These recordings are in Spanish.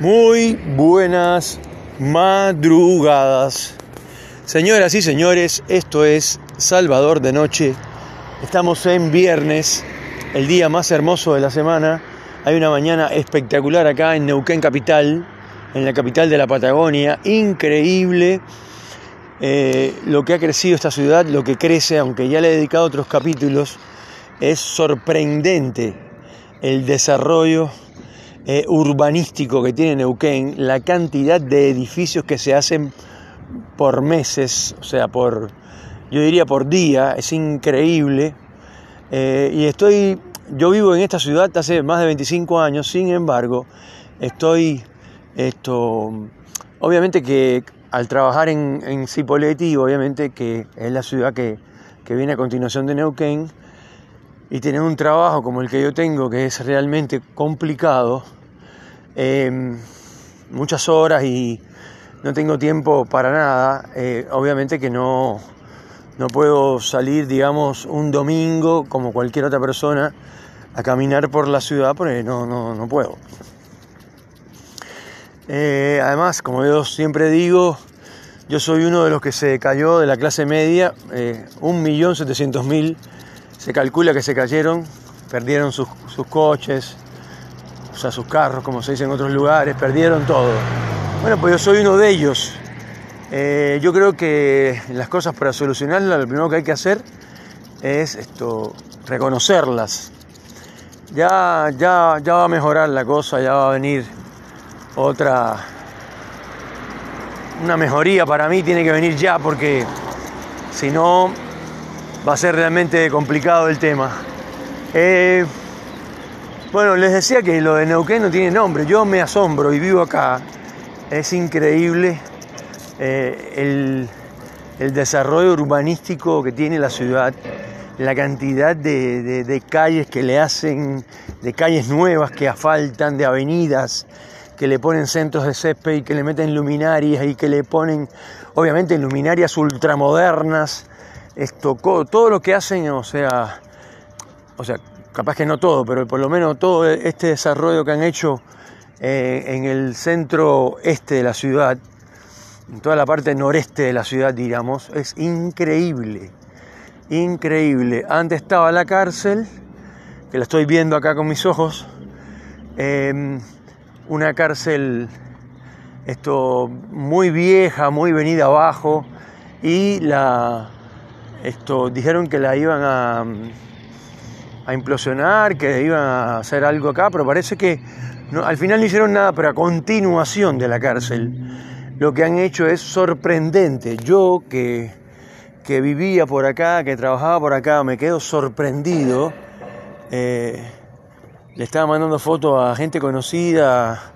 Muy buenas madrugadas. Señoras y señores, esto es Salvador de Noche. Estamos en viernes, el día más hermoso de la semana. Hay una mañana espectacular acá en Neuquén Capital, en la capital de la Patagonia. Increíble eh, lo que ha crecido esta ciudad, lo que crece, aunque ya le he dedicado otros capítulos. Es sorprendente el desarrollo eh, urbanístico que tiene Neuquén, la cantidad de edificios que se hacen por meses, o sea, por, yo diría por día, es increíble. Eh, y estoy, yo vivo en esta ciudad hace más de 25 años, sin embargo, estoy, esto, obviamente que al trabajar en, en Cipolletti, obviamente que es la ciudad que, que viene a continuación de Neuquén, y tener un trabajo como el que yo tengo, que es realmente complicado, em, muchas horas y no tengo tiempo para nada, eh, obviamente que no, no puedo salir, digamos, un domingo como cualquier otra persona a caminar por la ciudad porque no, no, no puedo. Eh, además, como yo siempre digo, yo soy uno de los que se cayó de la clase media, eh, 1.700.000 se calcula que se cayeron, perdieron sus, coches, o sea, sus carros, como se dice en otros lugares, perdieron todo. Bueno, pues yo soy uno de ellos. Eh, yo creo que las cosas para solucionarlas, lo primero que hay que hacer es esto, reconocerlas. Ya, ya, ya va a mejorar la cosa, ya va a venir otra, una mejoría para mí tiene que venir ya porque si no va a ser realmente complicado el tema. Eh, bueno, les decía que lo de Neuquén no tiene nombre, yo me asombro y vivo acá. Es increíble eh, el, desarrollo urbanístico que tiene la ciudad, la cantidad de, de, calles que le hacen, de calles nuevas que asfaltan, de avenidas que le ponen centros de césped y que le meten luminarias y que le ponen, obviamente, luminarias ultramodernas esto, todo lo que hacen, o sea, o sea, capaz que no todo, pero por lo menos todo este desarrollo que han hecho eh, en el centro este de la ciudad, en toda la parte noreste de la ciudad, digamos, es increíble, increíble. Antes estaba la cárcel, que la estoy viendo acá con mis ojos, em, una cárcel esto muy vieja, muy venida abajo, y la, esto, dijeron que la iban a, a implosionar, que iban a hacer algo acá, pero parece que al final no hicieron nada, pero a continuación de la cárcel lo que han hecho es sorprendente. Yo que, que vivía por acá, que trabajaba por acá, me quedo sorprendido. Eh, le estaba mandando fotos a gente conocida,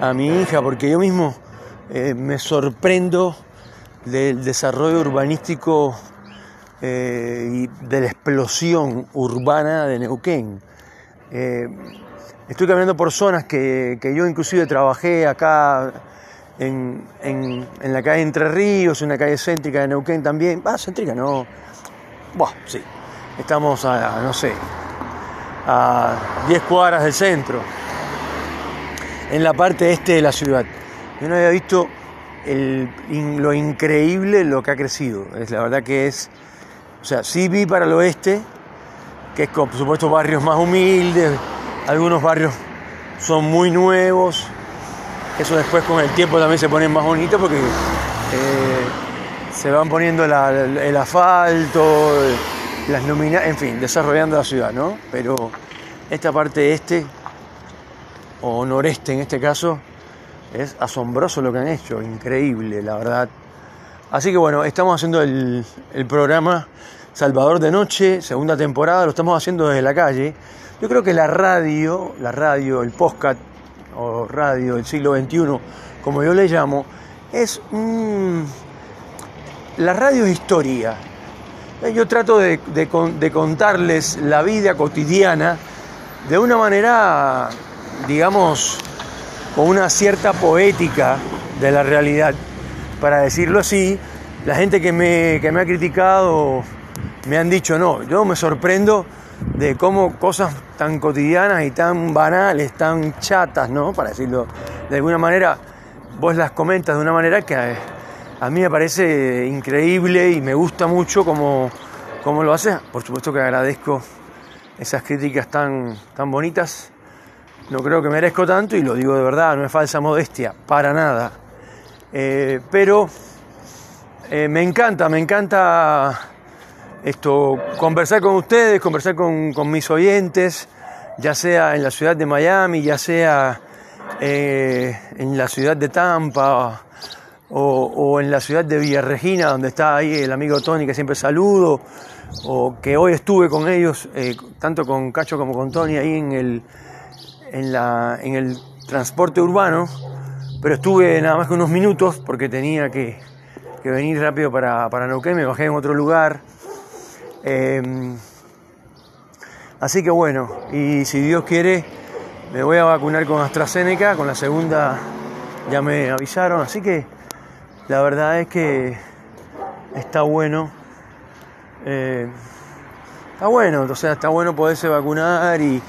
a mi hija, porque yo mismo eh, me sorprendo del desarrollo urbanístico eh, y de la explosión urbana de Neuquén. Eh, estoy caminando por zonas que, yo inclusive trabajé acá en, la calle Entre Ríos, en la calle céntrica de Neuquén también. Ah, céntrica no. Buah, sí. Estamos a, no sé, a 10 cuadras del centro, en la parte este de la ciudad. Yo no había visto lo increíble lo que ha crecido. Es la verdad que es o sea, sí vi para el oeste, que es por supuesto barrios más humildes, algunos barrios son muy nuevos, eso después con el tiempo también se ponen más bonitos porque eh, se van poniendo el asfalto, las luminarias, en fin, desarrollando la ciudad, ¿no? Pero esta parte este, o noreste en este caso, es asombroso lo que han hecho, increíble, la verdad. Así que bueno, estamos haciendo el, programa Salvador de Noche, segunda temporada, lo estamos haciendo desde la calle. Yo creo que la radio, la radio, el podcast o radio del siglo XXI, como yo le llamo, es la radio es historia. Yo trato de contarles la vida cotidiana de una manera, digamos, con una cierta poética de la realidad para decirlo así, la gente que me, ha criticado me han dicho, no, yo me sorprendo de cómo cosas tan cotidianas y tan banales, tan chatas, ¿no? Para decirlo de alguna manera, vos las comentas de una manera que a, mí me parece increíble y me gusta mucho como, como lo haces. Por supuesto que agradezco esas críticas tan, tan bonitas. No creo que merezco tanto y lo digo de verdad, no es falsa modestia, para nada. Eh, pero eh, me encanta, me encanta esto, conversar con ustedes, conversar con, mis oyentes, ya sea en la ciudad de Miami, ya sea eh, en la ciudad de Tampa o, en la ciudad de Villarregina, donde está ahí el amigo Tony, que siempre saludo, o que hoy estuve con ellos, tanto con Cacho como con Tony, ahí en el, en, la, en el transporte urbano, pero estuve nada más que unos minutos porque tenía que, venir rápido para, para Neuquén, me bajé en otro lugar. Em, así que bueno, y si Dios quiere, me voy a vacunar con AstraZeneca, con la segunda ya me avisaron, así que la verdad es que está bueno. Eh, está bueno, o sea, está bueno poderse vacunar y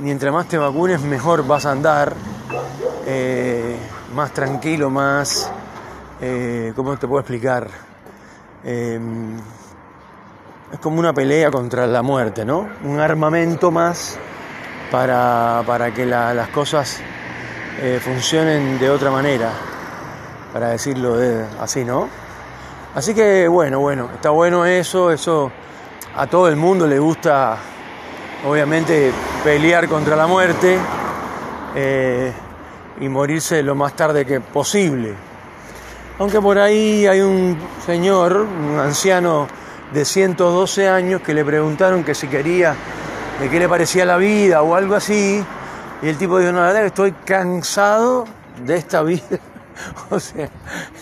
mientras más te vacunes mejor vas a andar, eh, más tranquilo, más, eh, ¿cómo te puedo explicar? Em, es como una pelea contra la muerte, ¿no? Un armamento más para, que las cosas eh, funcionen de otra manera, para decirlo así, ¿no? Así que bueno, bueno, está bueno eso, eso a todo el mundo le gusta, obviamente, pelear contra la muerte eh, y morirse lo más tarde que posible. Aunque por ahí hay un señor, un anciano, de 112 años que le preguntaron que si quería, de qué le parecía la vida o algo así, y el tipo dijo, no, la verdad estoy cansado de esta vida. o sea,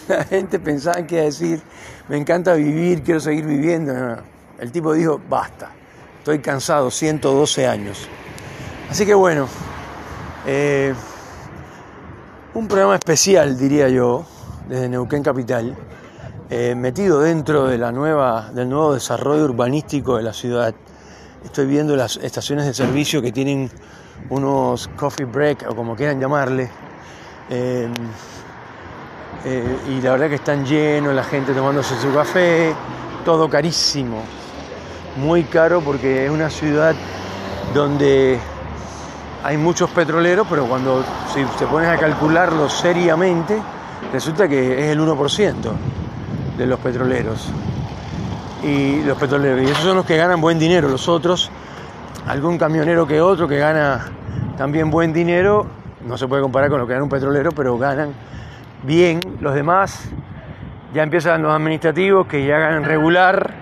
la gente pensaba que iba a decir, me encanta vivir, quiero seguir viviendo. El tipo dijo, basta, estoy cansado, 112 años. Así que bueno, eh, un programa especial, diría yo, desde Neuquén Capital. Eh, metido dentro de la nueva, del nuevo desarrollo urbanístico de la ciudad. Estoy viendo las estaciones de servicio que tienen unos coffee break o como quieran llamarle. Eh, eh, y la verdad que están llenos, la gente tomándose su café, todo carísimo. Muy caro porque es una ciudad donde hay muchos petroleros, pero cuando si te pones a calcularlo seriamente, resulta que es el 1% de los petroleros. Y los petroleros, y esos son los que ganan buen dinero. Los otros, algún camionero que otro que gana también buen dinero, no se puede comparar con lo que gana un petrolero, pero ganan bien. Los demás ya empiezan los administrativos que ya ganan regular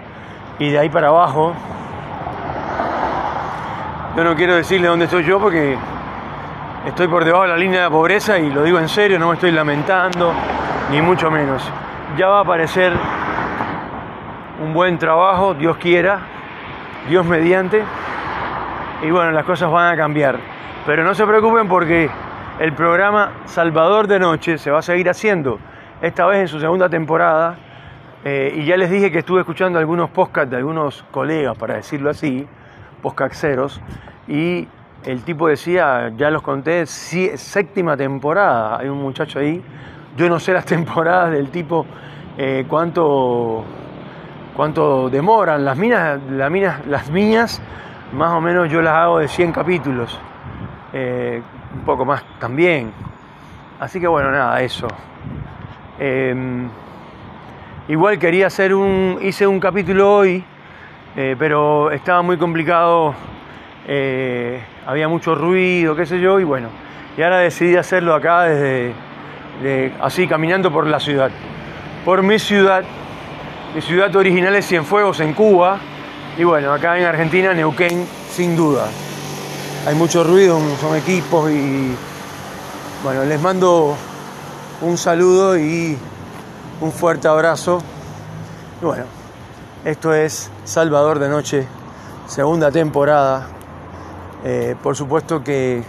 y de ahí para abajo. Yo no quiero decirle dónde estoy yo porque estoy por debajo de la línea de pobreza y lo digo en serio, no me estoy lamentando, ni mucho menos ya va a aparecer un buen trabajo, Dios quiera, Dios mediante, y bueno, las cosas van a cambiar. Pero no se preocupen porque el programa Salvador de Noche se va a seguir haciendo, esta vez en su segunda temporada, eh, y ya les dije que estuve escuchando algunos podcasts de algunos colegas, para decirlo así, podcasteros, y el tipo decía, ya los conté, séptima temporada, hay un muchacho ahí yo no sé las temporadas del tipo eh, cuánto, cuánto demoran. Las minas, las minas, las minas, más o menos yo las hago de 100 capítulos. Eh, un poco más también. Así que bueno, nada, eso. Em, igual quería hacer un. hice un capítulo hoy, eh, pero estaba muy complicado. había mucho ruido, qué sé yo, y bueno. Y ahora decidí hacerlo acá desde así caminando por la ciudad. Por mi ciudad, mi ciudad original es Cienfuegos en Cuba y bueno, acá en Argentina, Neuquén, sin duda. Hay mucho ruido, son equipos y bueno, les mando un saludo y un fuerte abrazo. Y bueno, esto es Salvador de Noche, segunda temporada. Eh, por supuesto que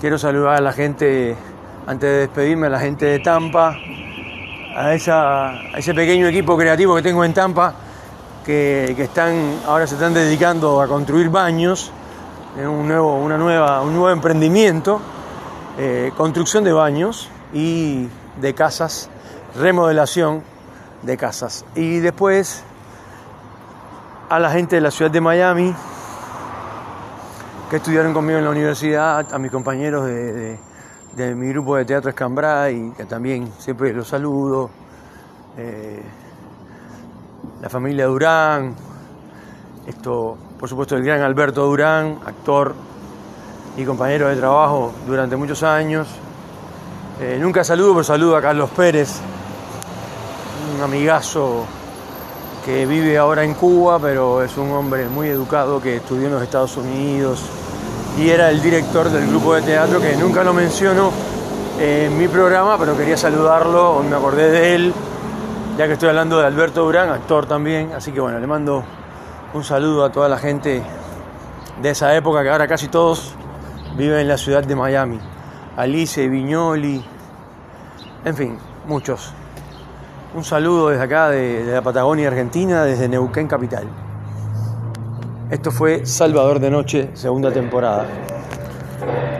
quiero saludar a la gente antes de despedirme a la gente de Tampa, a, ese pequeño equipo creativo que tengo en Tampa, que, están, ahora se están dedicando a construir baños, en un nuevo, una nueva, un nuevo emprendimiento, eh, construcción de baños y de casas, remodelación de casas. Y después a la gente de la ciudad de Miami que estudiaron conmigo en la universidad, a mis compañeros de, mi grupo de teatro y que también siempre los saludo, eh, la familia Durán, esto, por supuesto, el gran Alberto Durán, actor y compañero de trabajo durante muchos años. Eh, nunca saludo, pero saludo a Carlos Pérez, un amigazo que vive ahora en Cuba, pero es un hombre muy educado que estudió en los Estados Unidos y era el director del grupo de teatro que nunca lo menciono en mi programa, pero quería saludarlo, me acordé de él, ya que estoy hablando de Alberto Durán, actor también, así que bueno, le mando un saludo a toda la gente de esa época, que ahora casi todos viven en la ciudad de Miami. Alice, Viñoli, en fin, muchos. Un saludo desde acá, de, la Patagonia Argentina, desde Neuquén Capital. Esto fue Salvador de Noche, segunda temporada.